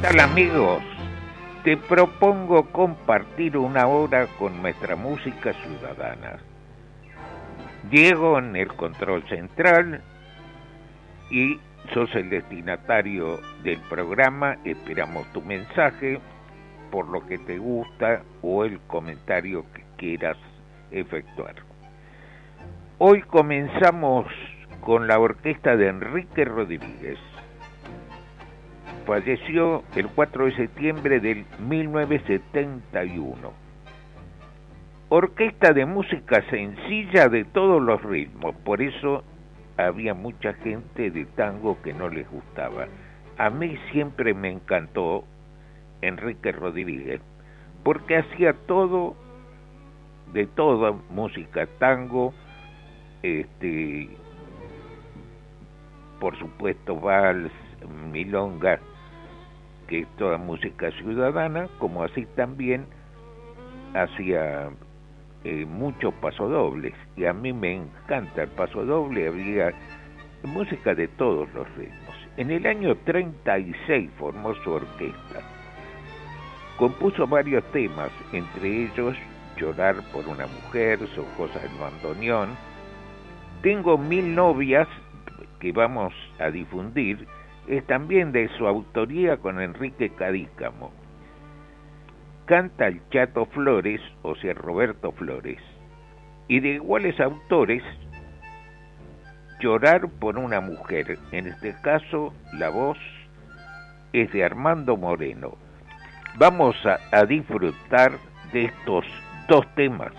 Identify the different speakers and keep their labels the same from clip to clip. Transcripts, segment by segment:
Speaker 1: Tal amigos? Te propongo compartir una hora con nuestra música ciudadana. Diego en el control central y sos el destinatario del programa. Esperamos tu mensaje por lo que te gusta o el comentario que quieras efectuar. Hoy comenzamos con la orquesta de Enrique Rodríguez falleció el 4 de septiembre del 1971. Orquesta de música sencilla de todos los ritmos, por eso había mucha gente de tango que no les gustaba. A mí siempre me encantó Enrique Rodríguez, porque hacía todo, de toda música, tango, este, por supuesto vals, milonga, que es toda música ciudadana, como así también hacía eh, muchos pasodobles, y a mí me encanta el pasodoble, había música de todos los ritmos. En el año 36 formó su orquesta. Compuso varios temas, entre ellos Llorar por una mujer, Son cosas del bandoneón. Tengo mil novias que vamos a difundir es también de su autoría con Enrique Cadícamo. Canta el Chato Flores, o sea, Roberto Flores, y de iguales autores, Llorar por una mujer. En este caso, la voz es de Armando Moreno. Vamos a, a disfrutar de estos dos temas.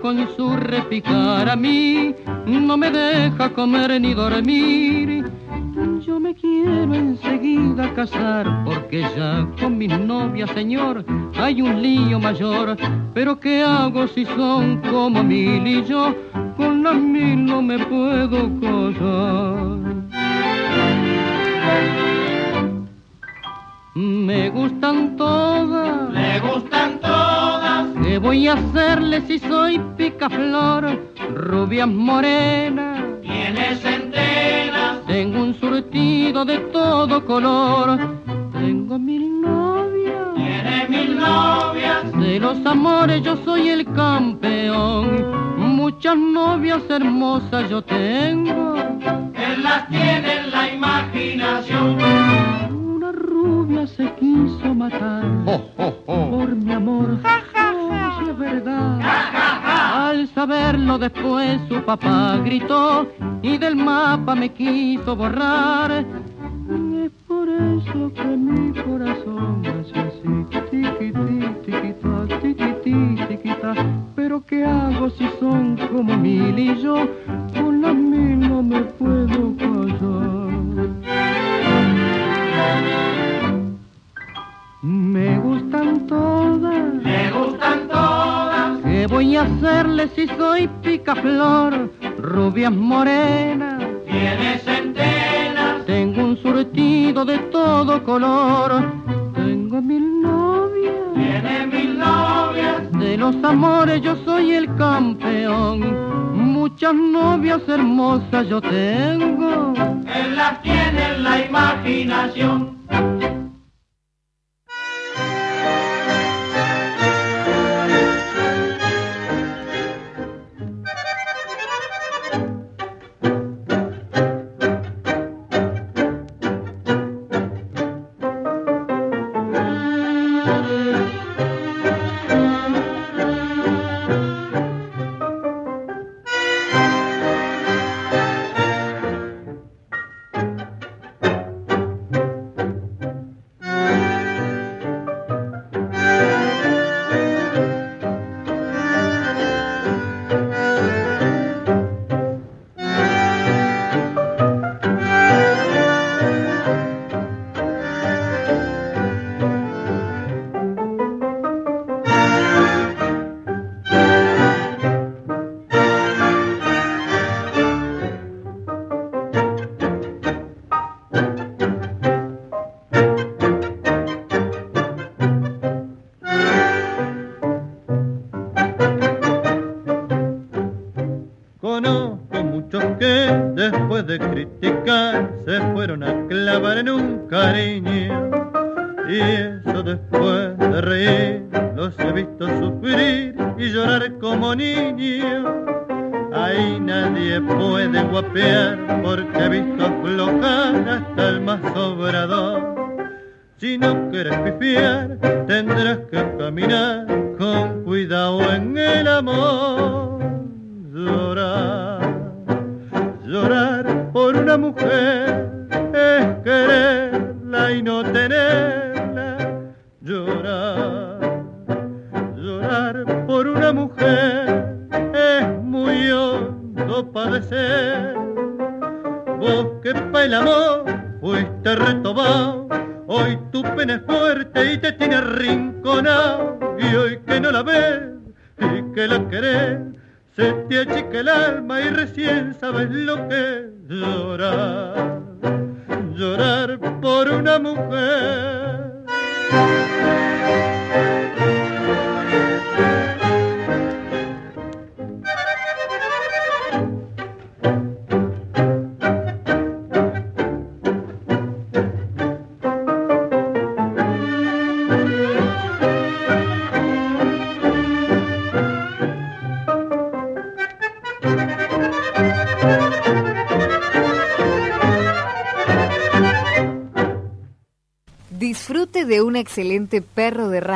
Speaker 2: Con su repicar a mí no me deja comer ni dormir. Yo me quiero enseguida casar porque ya con mi novia, señor, hay un lío mayor. Pero ¿qué hago si son como mil y yo con las mil no me puedo casar? Me gustan todas.
Speaker 3: Me gustan todas.
Speaker 2: ¿Qué voy a hacerle si soy picaflor? Rubias morenas.
Speaker 3: Tienes enteras.
Speaker 2: Tengo un surtido de todo color. Tengo mil novias.
Speaker 3: Tiene mil novias.
Speaker 2: De los amores yo soy el campeón. Muchas novias hermosas yo tengo.
Speaker 3: Él las tiene en la imaginación
Speaker 2: rubia se quiso matar por mi amor. Si es verdad. Al saberlo después su papá gritó y del mapa me quiso borrar. Es por eso que mi corazón hace así, tiquití, tiquita, tiquití, tiquita. Pero ¿qué hago si son como mil y yo con las mil no me puedo casar? Me gustan
Speaker 4: todas.
Speaker 5: Le gustan todas.
Speaker 4: ¿Qué voy a hacerle si soy picaflor? Rubias morenas.
Speaker 5: Tiene centenas.
Speaker 4: Tengo un surtido de todo color. Tengo mil novias.
Speaker 5: Tiene mil novias.
Speaker 4: De los amores yo soy el campeón muchas novias hermosas yo tengo.
Speaker 5: Él las tiene en la imaginación.
Speaker 6: Excelente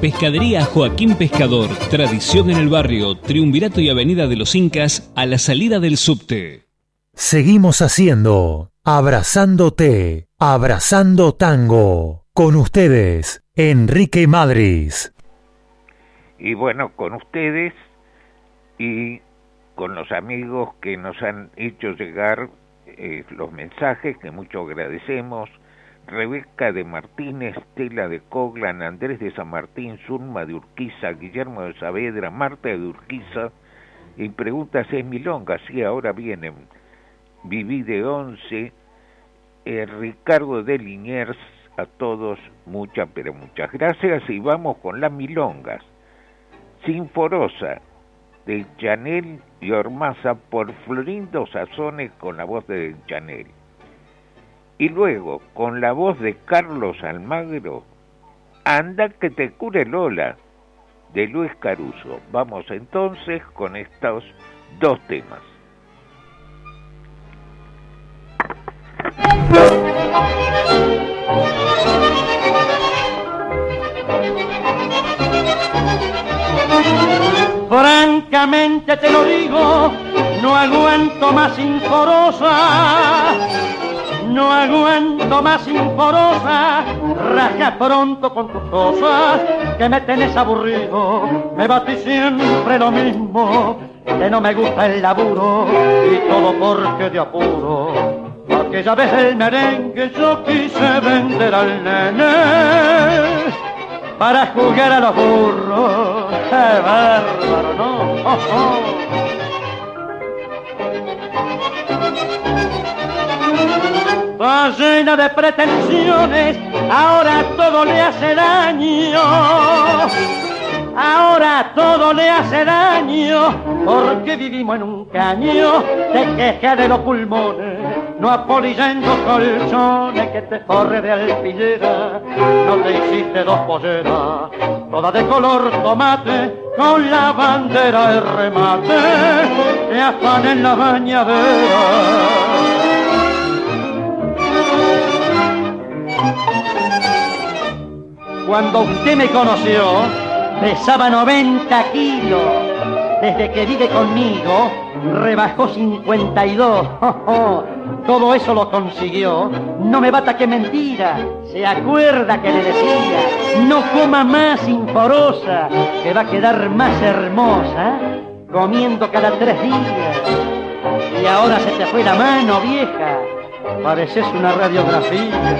Speaker 7: Pescadería Joaquín Pescador, tradición en el barrio, Triunvirato y Avenida de los Incas, a la salida del subte.
Speaker 8: Seguimos haciendo Abrazándote, Abrazando Tango. Con ustedes, Enrique Madris.
Speaker 1: Y bueno, con ustedes y con los amigos que nos han hecho llegar eh, los mensajes que mucho agradecemos Rebeca de Martínez, Estela de Coglan, Andrés de San Martín, Zulma de Urquiza, Guillermo de Saavedra, Marta de Urquiza, y preguntas es Milonga, sí, ahora vienen, Viví de Once, eh, Ricardo de Liniers, a todos muchas, pero muchas gracias, y vamos con las Milongas. Sinforosa, de Chanel y Ormaza, por Florindo Sazones con la voz de Chanel. Y luego, con la voz de Carlos Almagro, Anda que te cure Lola, de Luis Caruso. Vamos entonces con estos dos temas.
Speaker 9: Francamente te lo digo, no aguanto más inforosa. No aguanto más inforosa, raja pronto con tus cosas, que me tenés aburrido, me batí siempre lo mismo, que no me gusta el laburo, y todo porque de apuro. Aquella vez el merengue yo quise vender al nene para jugar a los burros. ¡Qué bárbaro, no! ¡Oh, oh! Está llena de pretensiones, ahora todo le hace daño. Ahora todo le hace daño, porque vivimos en un caño, te queja de los pulmones, no apolillando colchones que te corre de alpillera, no te hiciste dos polleras, toda de color tomate, con la bandera de remate, te afan en la bañadera. Cuando usted me conoció, pesaba 90 kilos. Desde que vive conmigo, rebajó 52. Todo eso lo consiguió. No me bata que mentira. Se acuerda que le decía, no coma más inforosa, que va a quedar más hermosa, comiendo cada tres días. Y ahora se te fue la mano, vieja. Pareces una radiografía.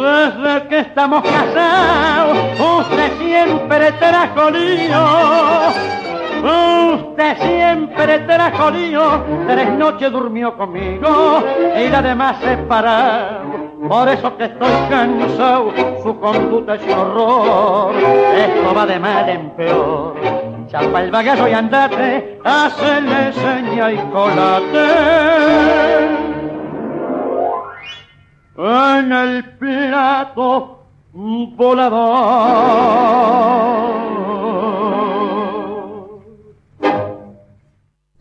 Speaker 9: Desde que estamos casados, usted siempre trajo lío. Usted siempre trajo lío. Tres noches durmió conmigo y la demás separado. Por eso que estoy cansado, su conducta es un horror. Esto va de mal en peor. Chapa el bagazo y andate, hacele seña y colate en el plato volador.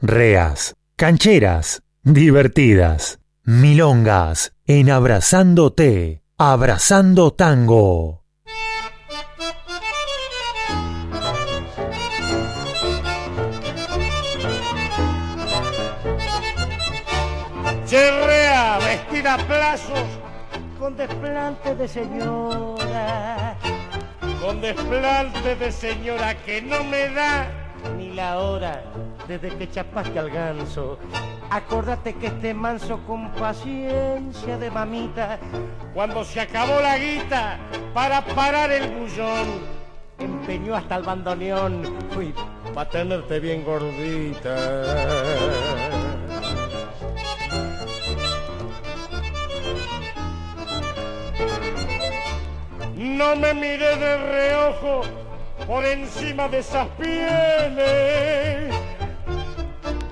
Speaker 8: Reas, cancheras, divertidas, milongas, en abrazándote, abrazando tango.
Speaker 10: Cherrea, vestida a plazos, con desplante de señora, con desplante de señora que no me da ni la hora. Desde que chapaste al ganso. Acordate que este manso con paciencia de mamita, cuando se acabó la guita para parar el bullón, empeñó hasta el bandoneón, fui para tenerte bien gordita. No me miré de reojo por encima de esas pieles.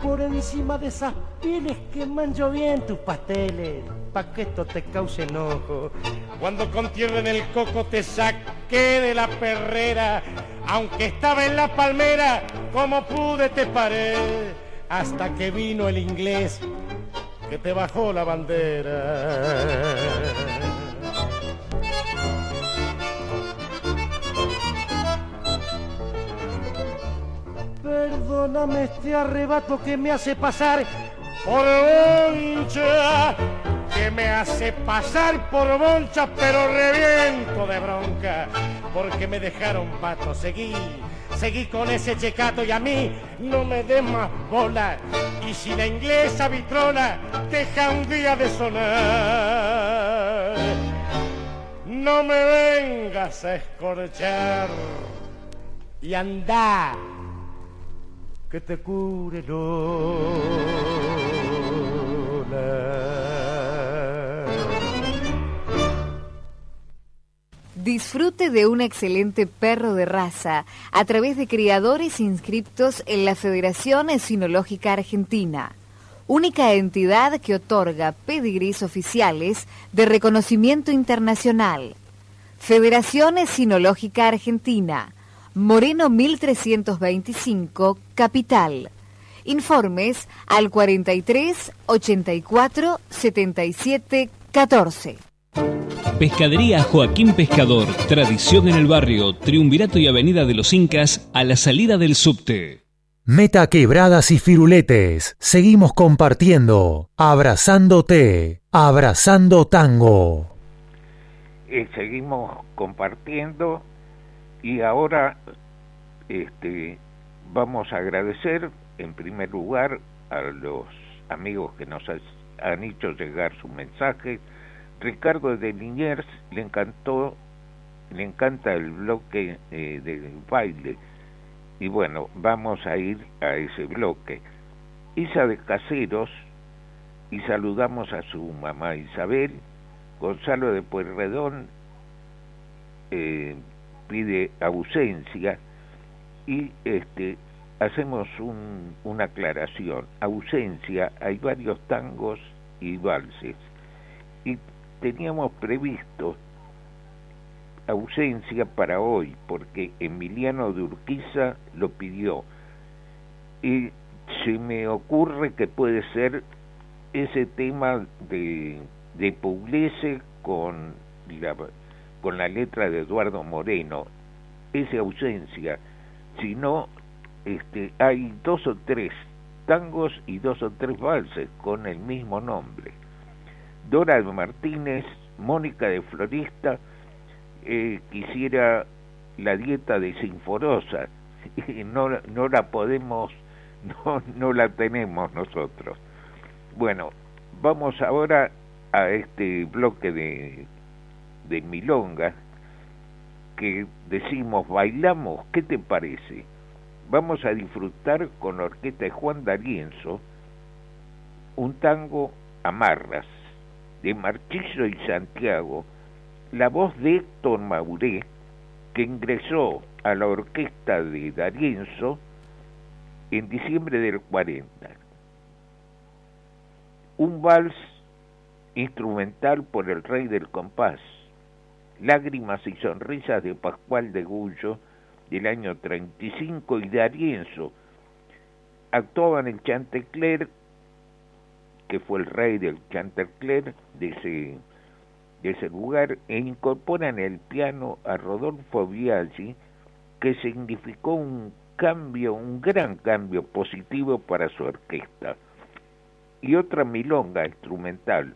Speaker 10: Por encima de esas pieles que mancho bien tus pasteles. Pa' que esto te cause enojo. Cuando con tierra en el coco te saqué de la perrera. Aunque estaba en la palmera, como pude te paré. Hasta que vino el inglés que te bajó la bandera. Perdóname este arrebato que me hace pasar por boncha, que me hace pasar por boncha, pero reviento de bronca, porque me dejaron pato, seguí, seguí con ese checato y a mí no me des más bola, y si la inglesa vitrona deja un día de sonar, no me vengas a escorchar. Y anda
Speaker 6: Disfrute de un excelente perro de raza a través de criadores inscriptos en la Federación Esinológica Argentina, única entidad que otorga pedigrís oficiales de reconocimiento internacional. Federación Esinológica Argentina, Moreno 1325, Capital. Informes al 43 84 77 14.
Speaker 7: Pescadería Joaquín Pescador, tradición en el barrio, Triunvirato y Avenida de los Incas, a la salida del subte.
Speaker 8: Meta quebradas y firuletes. Seguimos compartiendo. Abrazándote. Abrazando tango.
Speaker 1: Eh, seguimos compartiendo y ahora este, vamos a agradecer en primer lugar a los amigos que nos han hecho llegar su mensaje. Ricardo de Liniers le encantó, le encanta el bloque eh, del baile y bueno, vamos a ir a ese bloque. Isa de Caseros, y saludamos a su mamá Isabel. Gonzalo de Pueyrredón eh, pide ausencia y este hacemos un, una aclaración. Ausencia, hay varios tangos y valses. Y teníamos previsto ausencia para hoy, porque Emiliano de Urquiza lo pidió. Y se me ocurre que puede ser ese tema de, de Pugliese con la, con la letra de Eduardo Moreno, esa ausencia. Si no, este, hay dos o tres tangos y dos o tres valses con el mismo nombre. Dora Martínez, Mónica de Florista, eh, quisiera la dieta de Sinforosa y no, no la podemos, no, no la tenemos nosotros. Bueno, vamos ahora a este bloque de, de milonga que decimos bailamos, ¿qué te parece? Vamos a disfrutar con la orquesta de Juan D'Arienzo un tango Amarras de Marchillo y Santiago la voz de Héctor Mauré, que ingresó a la orquesta de Darienzo en diciembre del 40. Un vals instrumental por el rey del compás, Lágrimas y sonrisas de Pascual de Gullo del año 35 y Darienzo actuaban el Chantecler, que fue el rey del Chantecler de ese de ese lugar e incorporan el piano a Rodolfo Biaggi, que significó un cambio, un gran cambio positivo para su orquesta. Y otra milonga instrumental,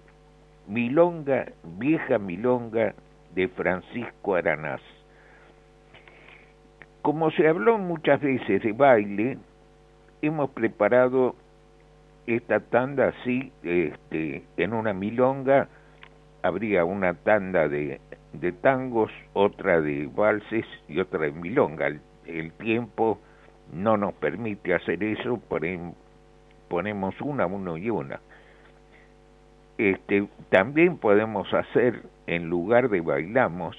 Speaker 1: Milonga, vieja milonga de Francisco Aranás. Como se habló muchas veces de baile, hemos preparado esta tanda así, este, en una milonga, habría una tanda de, de tangos, otra de valses y otra de milonga. El, tiempo no nos permite hacer eso, ponemos una, uno y una. Este, también podemos hacer, en lugar de bailamos,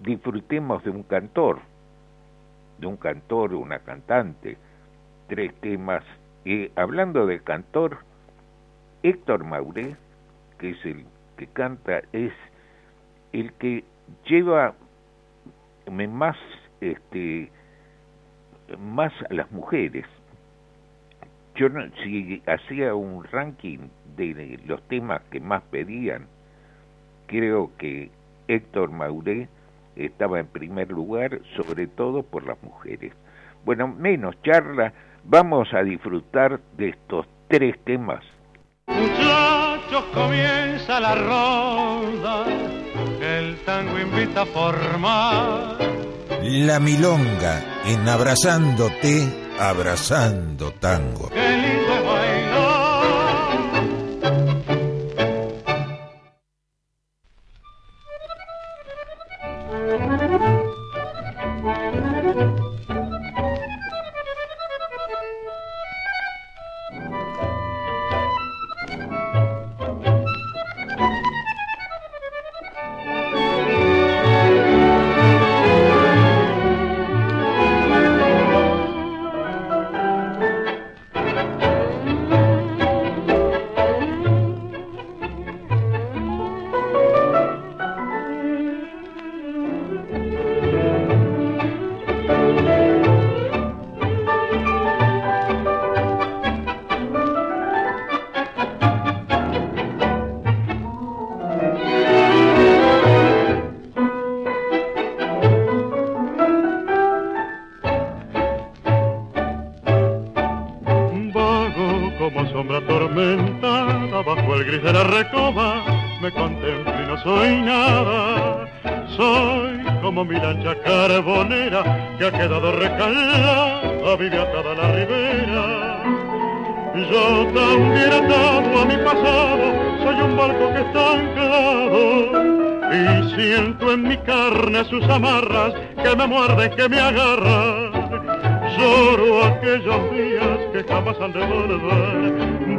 Speaker 1: disfrutemos de un cantor, de un cantor una cantante, tres temas. Y hablando de cantor, Héctor Mauré, que es el que canta es el que lleva más este más a las mujeres yo si hacía un ranking de los temas que más pedían creo que Héctor Mauré estaba en primer lugar sobre todo por las mujeres bueno menos charla vamos a disfrutar de estos tres temas
Speaker 10: comienza la ronda, el tango invita a formar.
Speaker 11: La milonga en abrazándote, abrazando tango.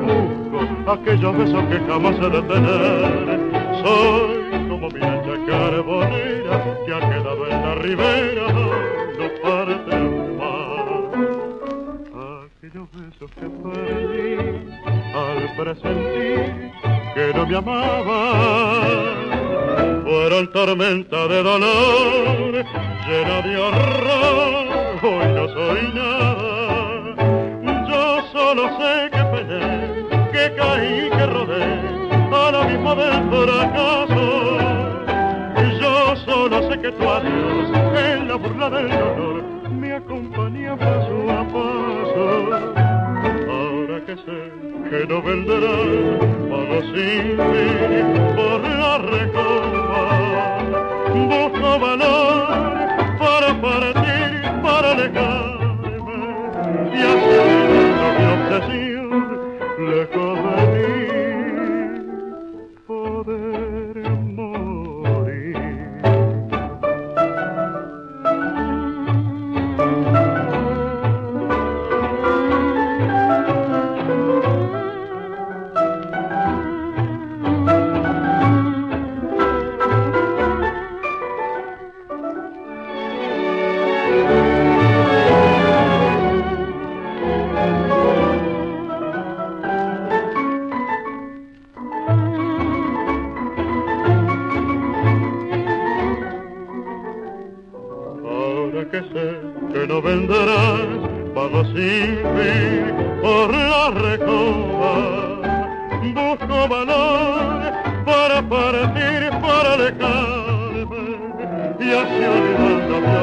Speaker 12: Busco aquellos besos que jamás he de tener. Soy como mi ancha carbonera que ha quedado en la ribera, no parte más. Aquellos besos que perdí al presentir que no me amaba fueron tormenta de dolor, llena de horror, hoy no soy nada. Solo sé que peleé, que caí, que rodé, a lo mismo del fracaso. Yo solo sé que tu adiós, en la burla del dolor, me acompaña paso a paso. Ahora que sé que no vendrás, pago sin fin por la recopa busco valor para partir, para alejarme y así mi obsesión lejos vendrás, pago sin por la recoba. Busco valor para partir, para alejarme y así olvidando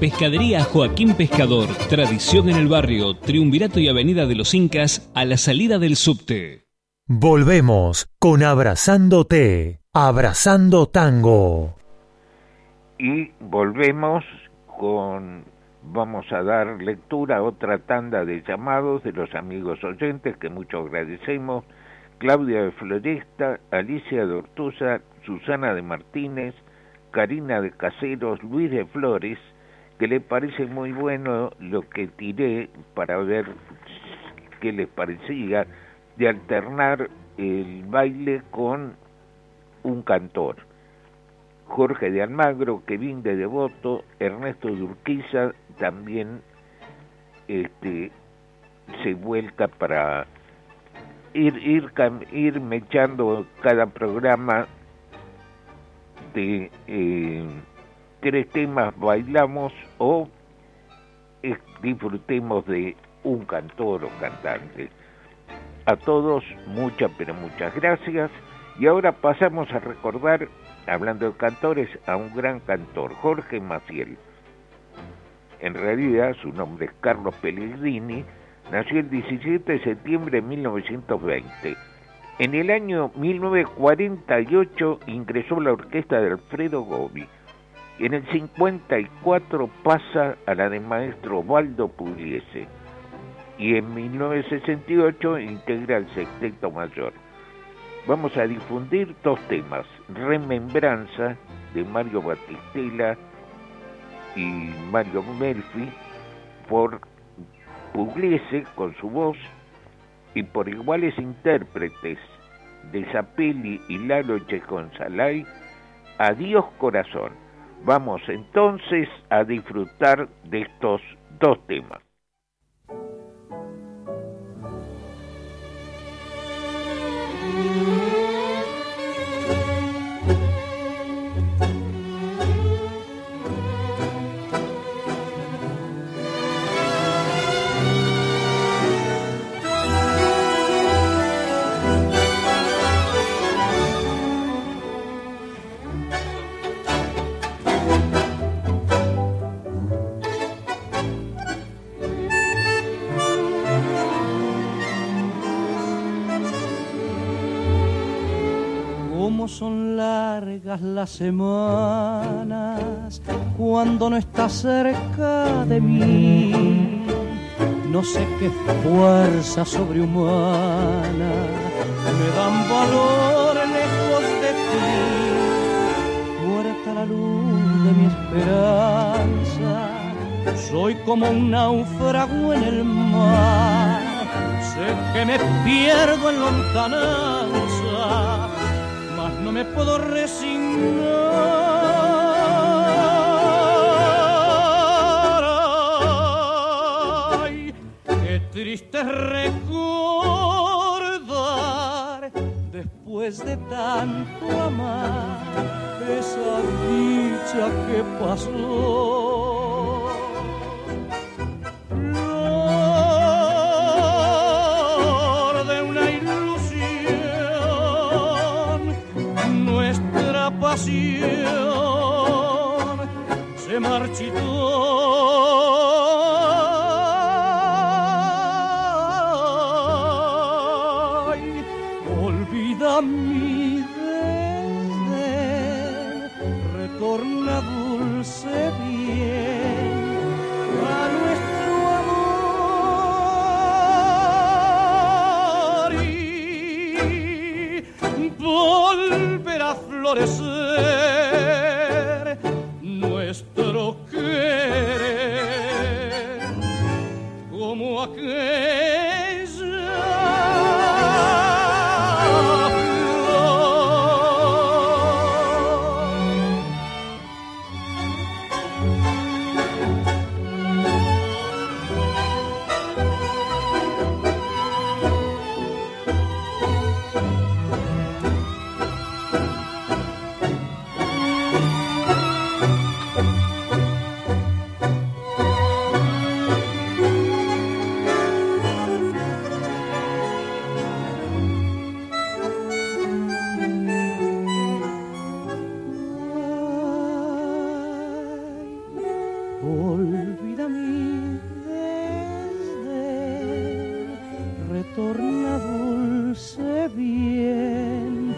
Speaker 7: Pescadería Joaquín Pescador, tradición en el barrio, Triunvirato y Avenida de los Incas, a la salida del subte.
Speaker 8: Volvemos con Abrazándote, Abrazando Tango.
Speaker 1: Y volvemos con, vamos a dar lectura a otra tanda de llamados de los amigos oyentes que mucho agradecemos. Claudia de Floresta, Alicia de Ortuza, Susana de Martínez, Karina de Caseros, Luis de Flores, que le parece muy bueno lo que tiré para ver qué les parecía de alternar el baile con un cantor. Jorge de Almagro, Kevin de Devoto, Ernesto de Urquiza también este, se vuelca para ir, ir, ir mechando cada programa eh, tres temas bailamos o eh, disfrutemos de un cantor o cantante. A todos muchas pero muchas gracias y ahora pasamos a recordar, hablando de cantores, a un gran cantor, Jorge Maciel. En realidad su nombre es Carlos Pellegrini, nació el 17 de septiembre de 1920 en el año 1948 ingresó la orquesta de Alfredo Gobi. En el 54 pasa a la de maestro Waldo Pugliese. Y en 1968 integra el Sexteto Mayor. Vamos a difundir dos temas. Remembranza de Mario Batistela y Mario Melfi por Pugliese con su voz y por iguales intérpretes de Zapelli y Lalo Checonsalay, Adiós Corazón. Vamos entonces a disfrutar de estos dos temas.
Speaker 4: Las semanas cuando no estás cerca de mí. No sé qué fuerza sobrehumana me dan valor lejos de ti. Muerta la luz de mi esperanza, soy como un náufrago en el mar. Sé que me pierdo en lontananza no me puedo resignar. love. Torna dulce bien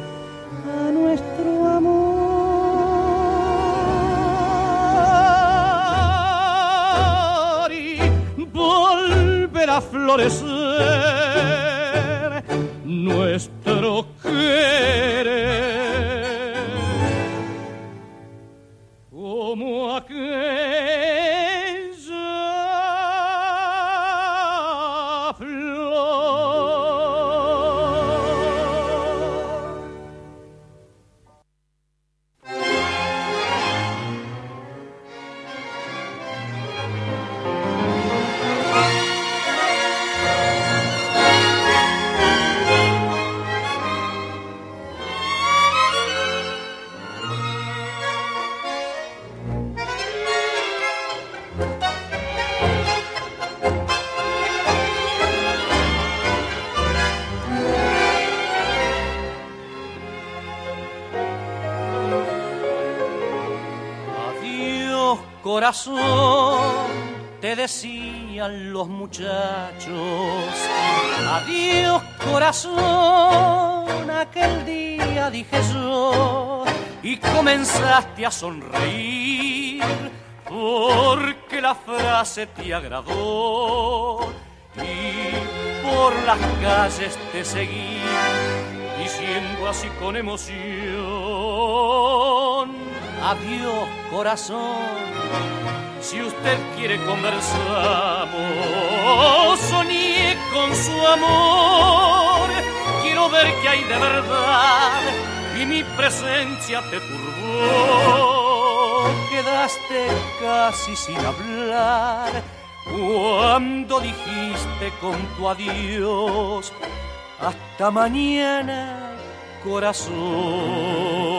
Speaker 4: a nuestro amor y volverá a florecer decían los muchachos. Adiós, corazón, aquel día dije yo. Y comenzaste a sonreír porque la frase te agradó. Y por las calles te seguí diciendo así con emoción, adiós corazón, si usted quiere conversamos, soñé con su amor, quiero ver que hay de verdad y mi presencia te turbó, quedaste casi sin hablar. Cuando dijiste con tu adiós, hasta mañana, corazón.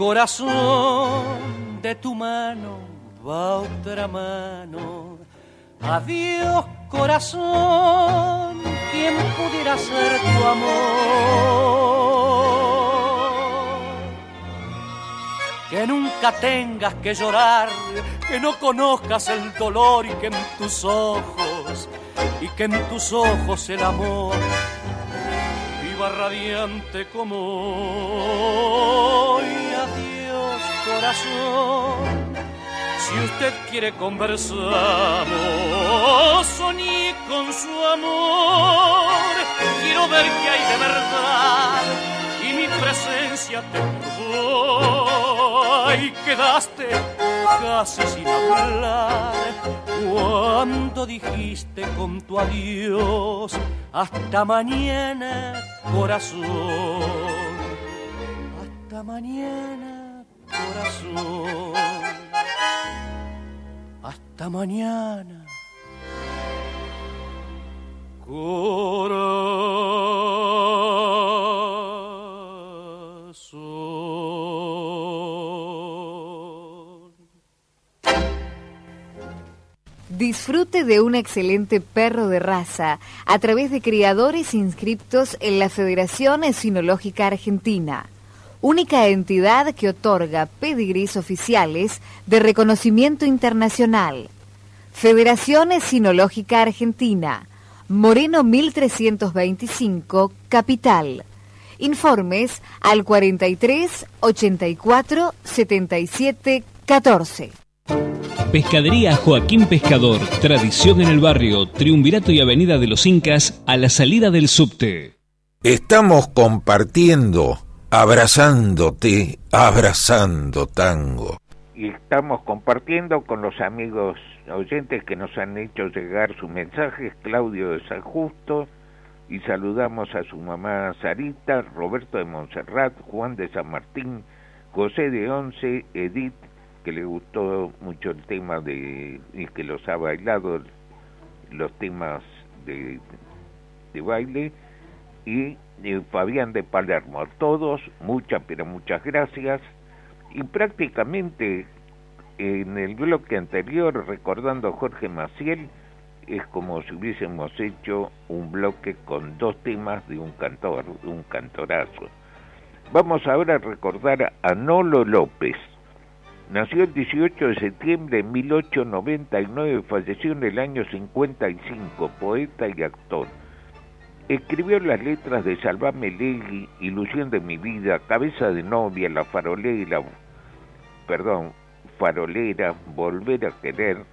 Speaker 4: Corazón, de tu mano va otra mano. Adiós, corazón, ¿quién pudiera ser tu amor? Que nunca tengas que llorar, que no conozcas el dolor y que en tus ojos, y que en tus ojos el amor viva radiante como hoy. Corazón. Si usted quiere conversamos, soñé con su amor. Quiero ver que hay de verdad y mi presencia te turbó. Y quedaste casi sin hablar cuando dijiste con tu adiós hasta mañana corazón hasta mañana corazón. Hasta mañana.
Speaker 6: Disfrute de un excelente perro de raza a través de criadores inscriptos en la Federación Esinológica Argentina, única entidad que otorga pedigrís oficiales de reconocimiento internacional. Federación Esinológica Argentina, Moreno 1325, Capital. Informes al 43 84 77 14.
Speaker 7: Pescadería Joaquín Pescador, tradición en el barrio, Triunvirato y Avenida de los Incas, a la salida del subte.
Speaker 11: Estamos compartiendo, abrazándote, abrazando tango.
Speaker 1: y estamos compartiendo con los amigos oyentes que nos han hecho llegar sus mensajes, Claudio de San Justo, y saludamos a su mamá Sarita, Roberto de Montserrat, Juan de San Martín, José de Once, Edith, que le gustó mucho el tema de, y que los ha bailado, los temas de de baile y Fabián de Palermo. A todos, muchas, pero muchas gracias. Y prácticamente en el bloque anterior, recordando a Jorge Maciel, es como si hubiésemos hecho un bloque con dos temas de un cantor, de un cantorazo. Vamos ahora a recordar a Nolo López. Nació el 18 de septiembre de 1899, falleció en el año 55, poeta y actor. Escribió las letras de Salvame Legui, Ilusión de mi vida, Cabeza de novia, La farolera, perdón, farolera, Volver a querer,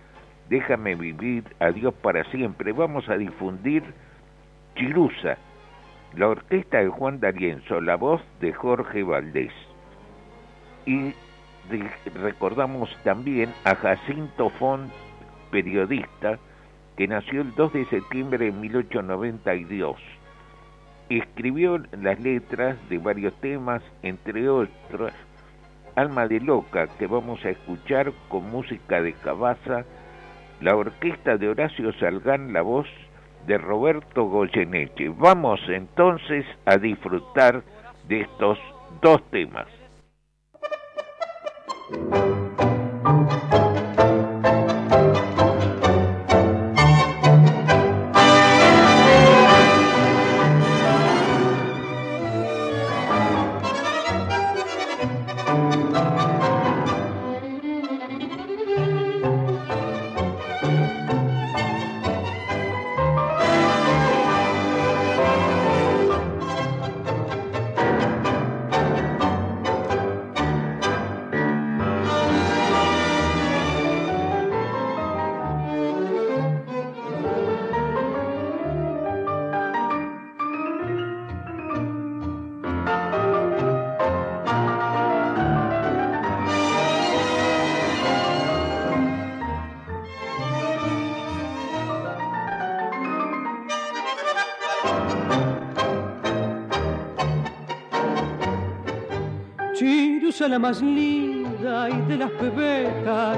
Speaker 1: Déjame vivir, Adiós para siempre. Vamos a difundir Chirusa, la orquesta de Juan D'Arienzo, la voz de Jorge Valdés. Y recordamos también a Jacinto Font, periodista, que nació el 2 de septiembre de 1892. Escribió las letras de varios temas, entre otros Alma de Loca, que vamos a escuchar con música de Cabaza, la orquesta de Horacio Salgán, la voz de Roberto Goyeneche. Vamos entonces a disfrutar de estos dos temas.
Speaker 13: Más linda y de las pebetas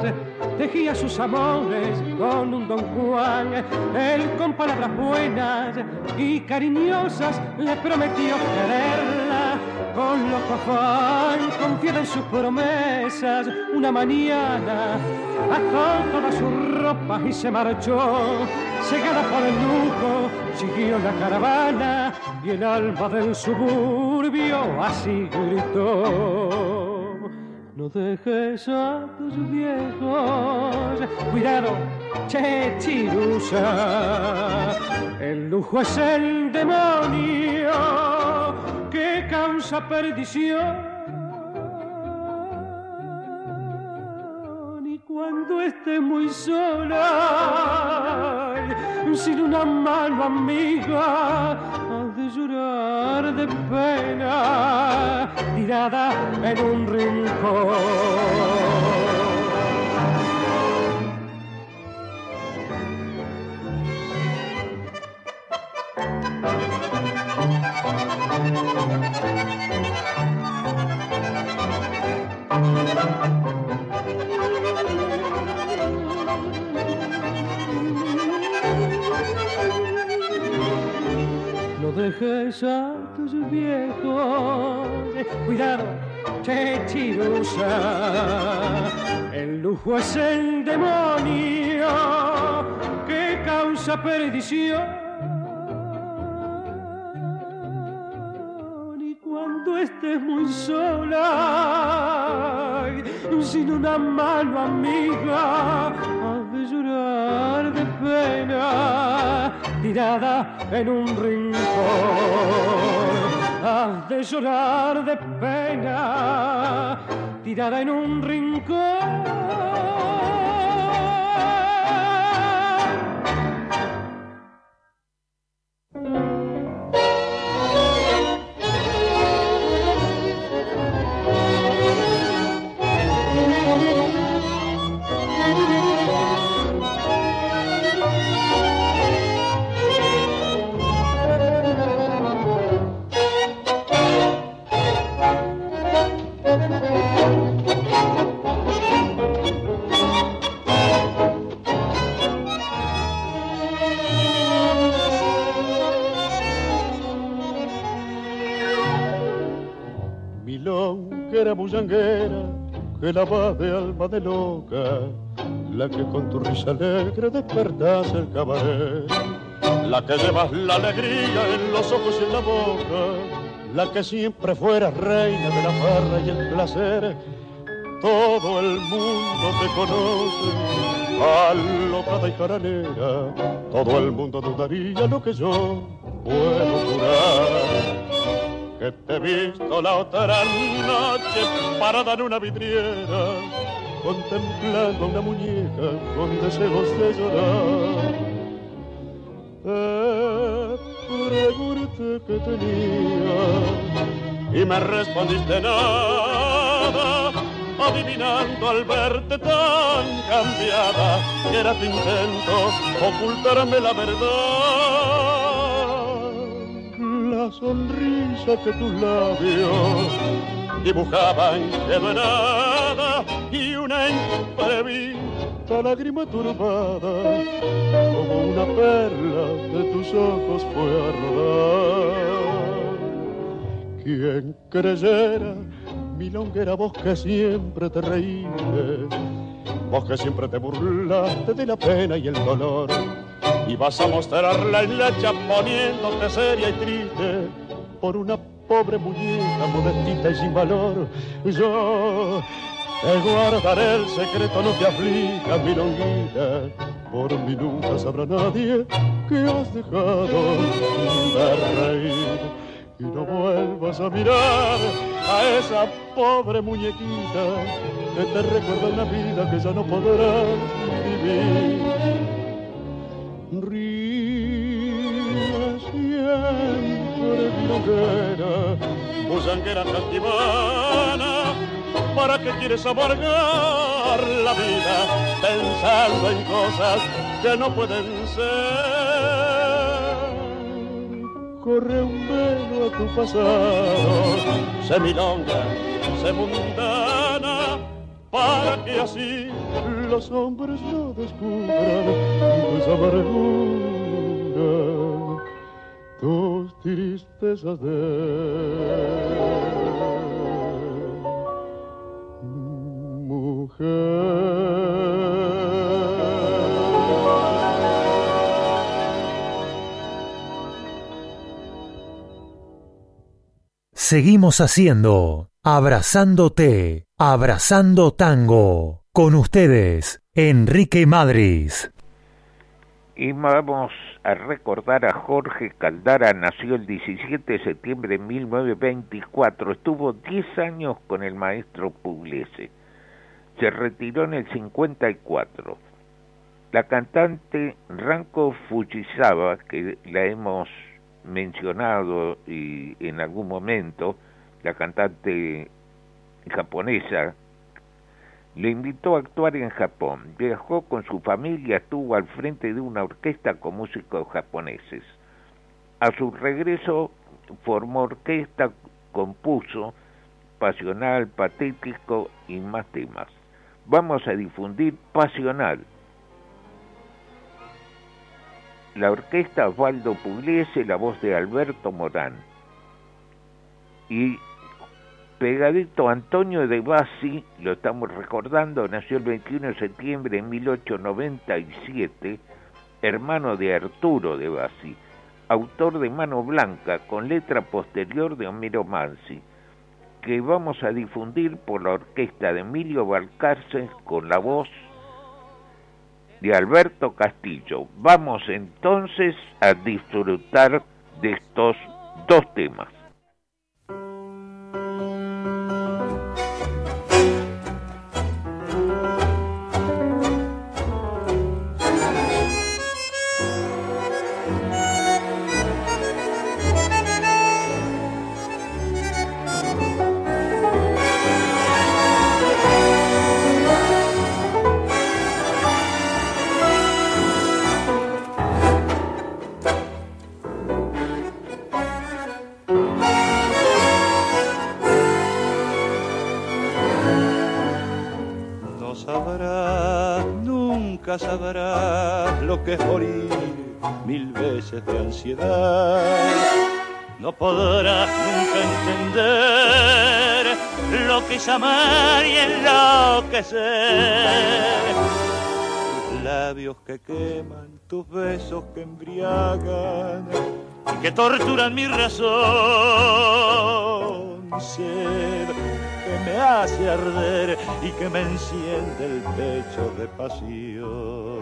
Speaker 13: tejía sus amores con un don Juan. Él con palabras buenas y cariñosas le prometió quererla. Con loco afán, confiada en sus promesas, una mañana ató toda su ropa y se marchó. Cegada por el lujo, siguió la caravana y el alma del suburbio así gritó. No dejes a tus viejos, cuidado, che chirusa. El lujo es el demonio que causa perdición. Y cuando esté muy sola, sin una mano amiga, llorar de pena, tirada en un rincón. Dejes a tus viejos. Cuidado, che El lujo es el demonio que causa perdición. Y cuando estés muy sola, sin una mano amiga, has de llorar de pena tirada en un rincón. Has de llorar de pena, tirada en un rincón.
Speaker 12: La va de alma de loca, la que con tu risa alegre despertas el cabaret, la que llevas la alegría en los ojos y en la boca, la que siempre fuera reina de la farra y el placer, todo el mundo te conoce, alocada y caranera, todo el mundo dudaría lo que yo puedo jurar que te he visto la otra noche parada en una vidriera, contemplando una muñeca con deseos de llorar. Te pregunté que tenía y me respondiste nada, adivinando al verte tan cambiada que era tu intento ocultarme la verdad la sonrisa que tus labios dibujaban quedó nada y una imprevista lágrima turbada como una perla de tus ojos fue a rodar. Quien creyera, milonguera, vos que siempre te reíste, vos que siempre te burlaste de la pena y el dolor y vas a mostrarla en la poniéndote seria y triste por una pobre muñeca modestita y sin valor. Yo te guardaré el secreto, no te aflijas, mi longuita, por mí nunca sabrá nadie que has dejado de reír. Y no vuelvas a mirar a esa pobre muñequita que te recuerda una vida que ya no podrás vivir milonguera, bullanguera castivana, ¿para qué quieres amargar la vida pensando en cosas que no pueden ser? Corre un velo a tu pasado, se milonga, se mundana, para que así los hombres no descubran tus amargura,
Speaker 8: Seguimos haciendo Abrazándote, Abrazando Tango. Con ustedes, Enrique Madris.
Speaker 1: Y vamos a recordar a Jorge Caldara, nació el 17 de septiembre de 1924, estuvo 10 años con el maestro Pugliese, se retiró en el 54. La cantante Ranko Fujisawa, que la hemos mencionado y en algún momento, la cantante japonesa le invitó a actuar en Japón. Viajó con su familia, estuvo al frente de una orquesta con músicos japoneses. A su regreso formó orquesta, compuso Pasional, Patético y más temas. Vamos a difundir Pasional. La orquesta Osvaldo Pugliese, la voz de Alberto Morán. Y Pegadito Antonio de Bassi, lo estamos recordando, nació el 21 de septiembre de 1897, hermano de Arturo de Bassi, autor de Mano Blanca con letra posterior de Homero Mansi, que vamos a difundir por la orquesta de Emilio Balcarce con la voz de Alberto Castillo. Vamos entonces a disfrutar de estos dos temas.
Speaker 14: De ansiedad. no podrás nunca entender lo que es amar y enloquecer. Tus labios que queman, tus besos que embriagan y que torturan mi razón. Sed que me hace arder y que me enciende el pecho de pasión.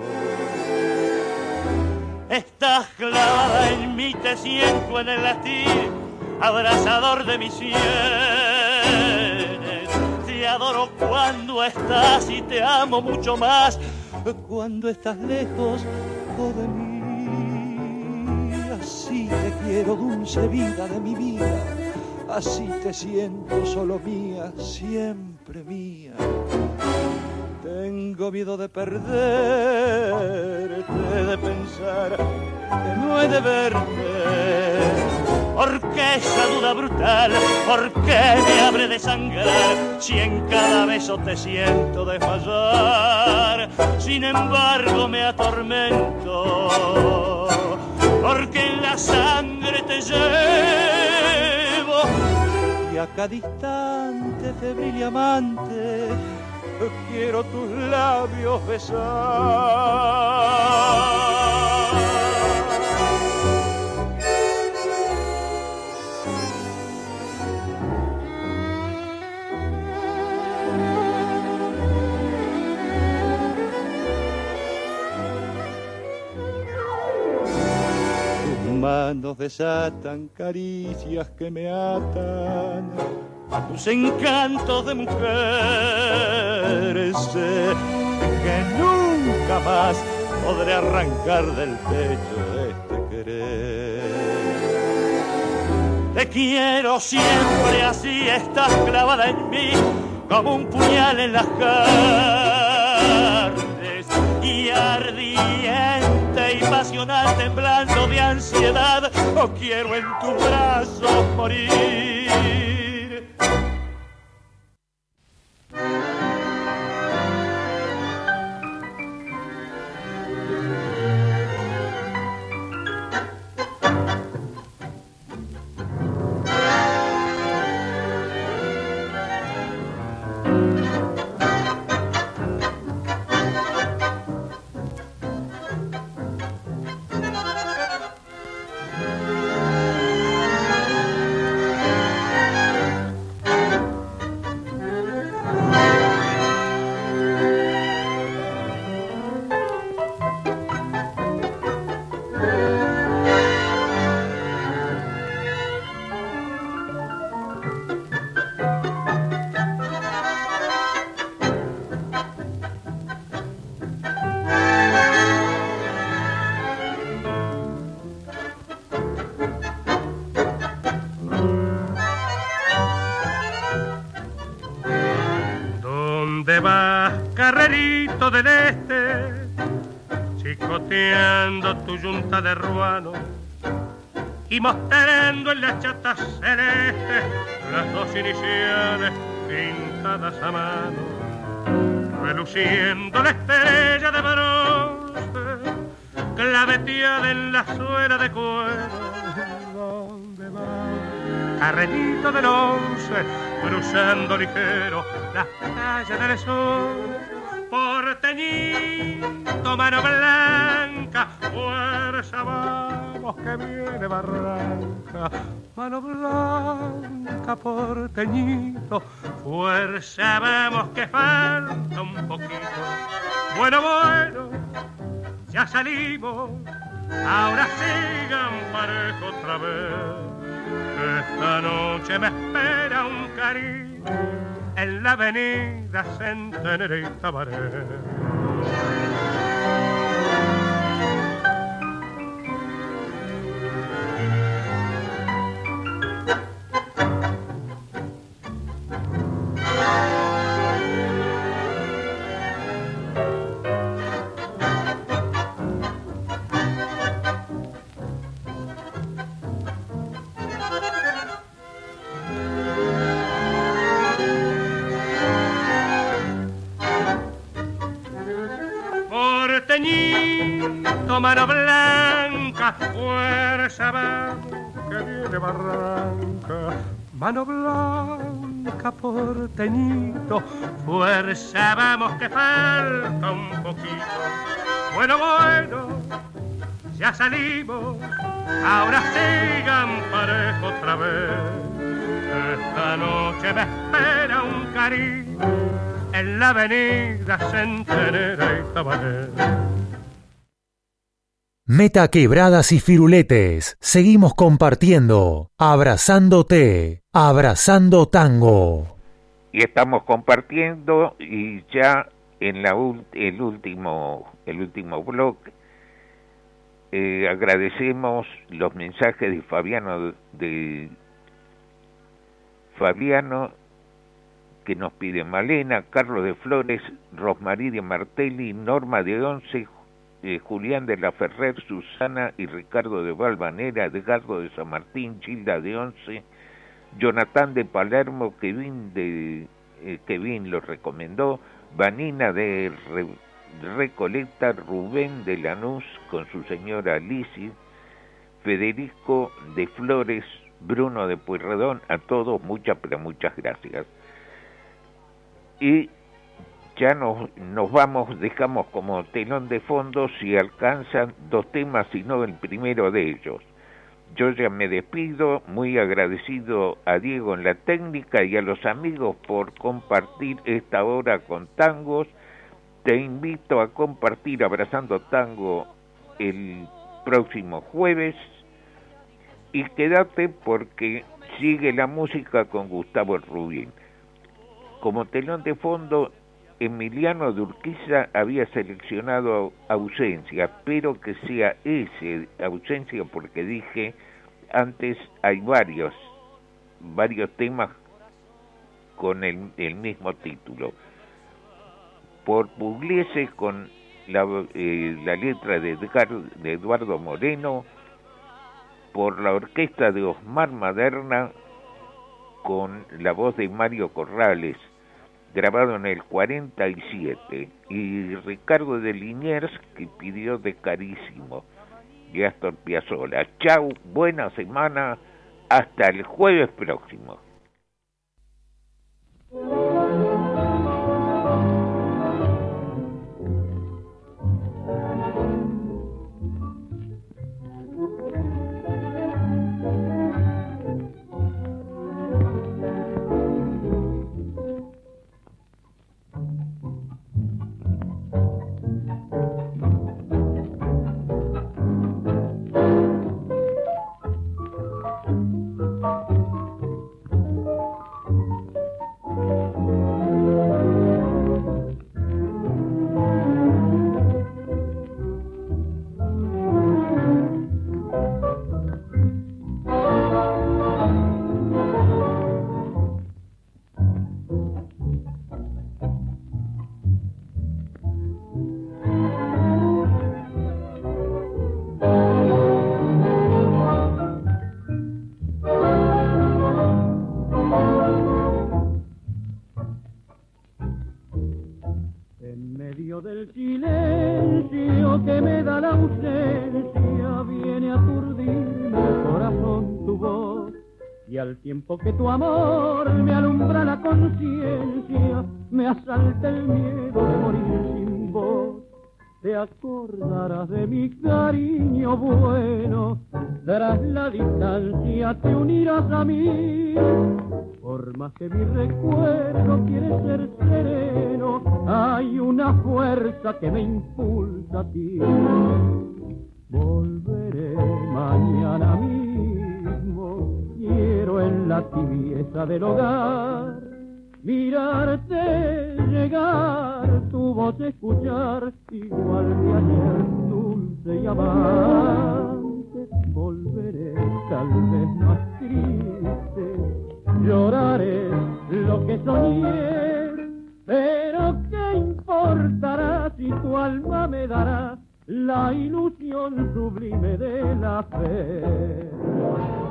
Speaker 14: Estás clavada en mí, te siento en el latir, abrazador de mis sienes. Te adoro cuando estás y te amo mucho más cuando estás lejos de mí. Así te quiero, dulce vida de mi vida. Así te siento solo mía, siempre mía. Tengo miedo de perderte, de pensar que no he de verte. Porque esa duda brutal, ¿por qué me abre de sangrar si en cada beso te siento desmayar? Sin embargo me atormento, porque en la sangre te llevo y a cada instante febril y amante quiero tus labios besar. Tus manos desatan caricias que me atan a tus encantos de mujer. Sé que nunca más podré arrancar del pecho este querer. Te quiero siempre así, estás clavada en mí como un puñal en las carnes y ardiente y pasional temblando de ansiedad, o quiero en tus brazos morir. De ruano y mostrando en las chatas celestes las dos iniciales pintadas a mano, reluciendo la estrella de bronce, claveteada en la suela de cuero. ¿Dónde va? Carretito del once, cruzando ligero las calles del sol porteñito, mano blanca, fuerza vamos que viene barranca. Mano blanca, porteñito, fuerza vamos que falta un poquito. Bueno, bueno, ya salimos, ahora sigan parejo otra vez. Esta noche me espera un cariño en la avenida Centenario y Tabaré. Que
Speaker 10: viene barranca. Mano blanca porteñito, fuerza vamos que falta un poquito. Bueno, bueno, ya salimos, ahora sigan parejo otra vez. Esta noche me espera un cariño en la avenida Centenera y Tabané.
Speaker 8: Meta quebradas y firuletes. Seguimos compartiendo. Abrazándote. Abrazando tango.
Speaker 1: Y estamos compartiendo y ya en la el último el último blog eh, agradecemos los mensajes de Fabiano de Fabiano que nos pide Malena, Carlos de Flores, Rosmarí de Martelli, Norma de Once, eh, Julián de la Ferrer, Susana y Ricardo de Valvanera, Edgardo de San Martín, Gilda de Once, Jonathan de Palermo, Kevin de eh, Kevin lo recomendó, Vanina de Recoleta, Rubén de Lanús con su señora Alicia, Federico de Flores, Bruno de Pueyrredón, a todos muchas pero muchas gracias. Y ya nos, nos vamos, dejamos como telón de fondo si alcanzan dos temas y no el primero de ellos. Yo ya me despido, muy agradecido a Diego en la técnica y a los amigos por compartir esta hora con tangos. Te invito a compartir Abrazando Tango el próximo jueves y quédate porque sigue la música con Gustavo Rubín. Como telón de fondo, Emiliano de Urquiza había seleccionado ausencia, pero que sea ese ausencia porque dije antes hay varios, varios temas con el, mismo título. Por Pugliese con la, eh, la letra de, de Eduardo Moreno, por la orquesta de Osmar Maderna con la voz de Mario Corrales, grabado en el 47, y Ricardo de Liniers, que pidió de carísimo, y Astor Piazzolla. Chau, buena semana, hasta el jueves próximo.
Speaker 2: Que me impulsa a ti. Volveré mañana mí quiero en la tibieza del hogar mirarte llegar, tu voz escuchar, igual que ayer, dulce y amante. Volveré tal vez más triste, lloraré lo que soñé importará si tu alma me dará la ilusión sublime de la fe?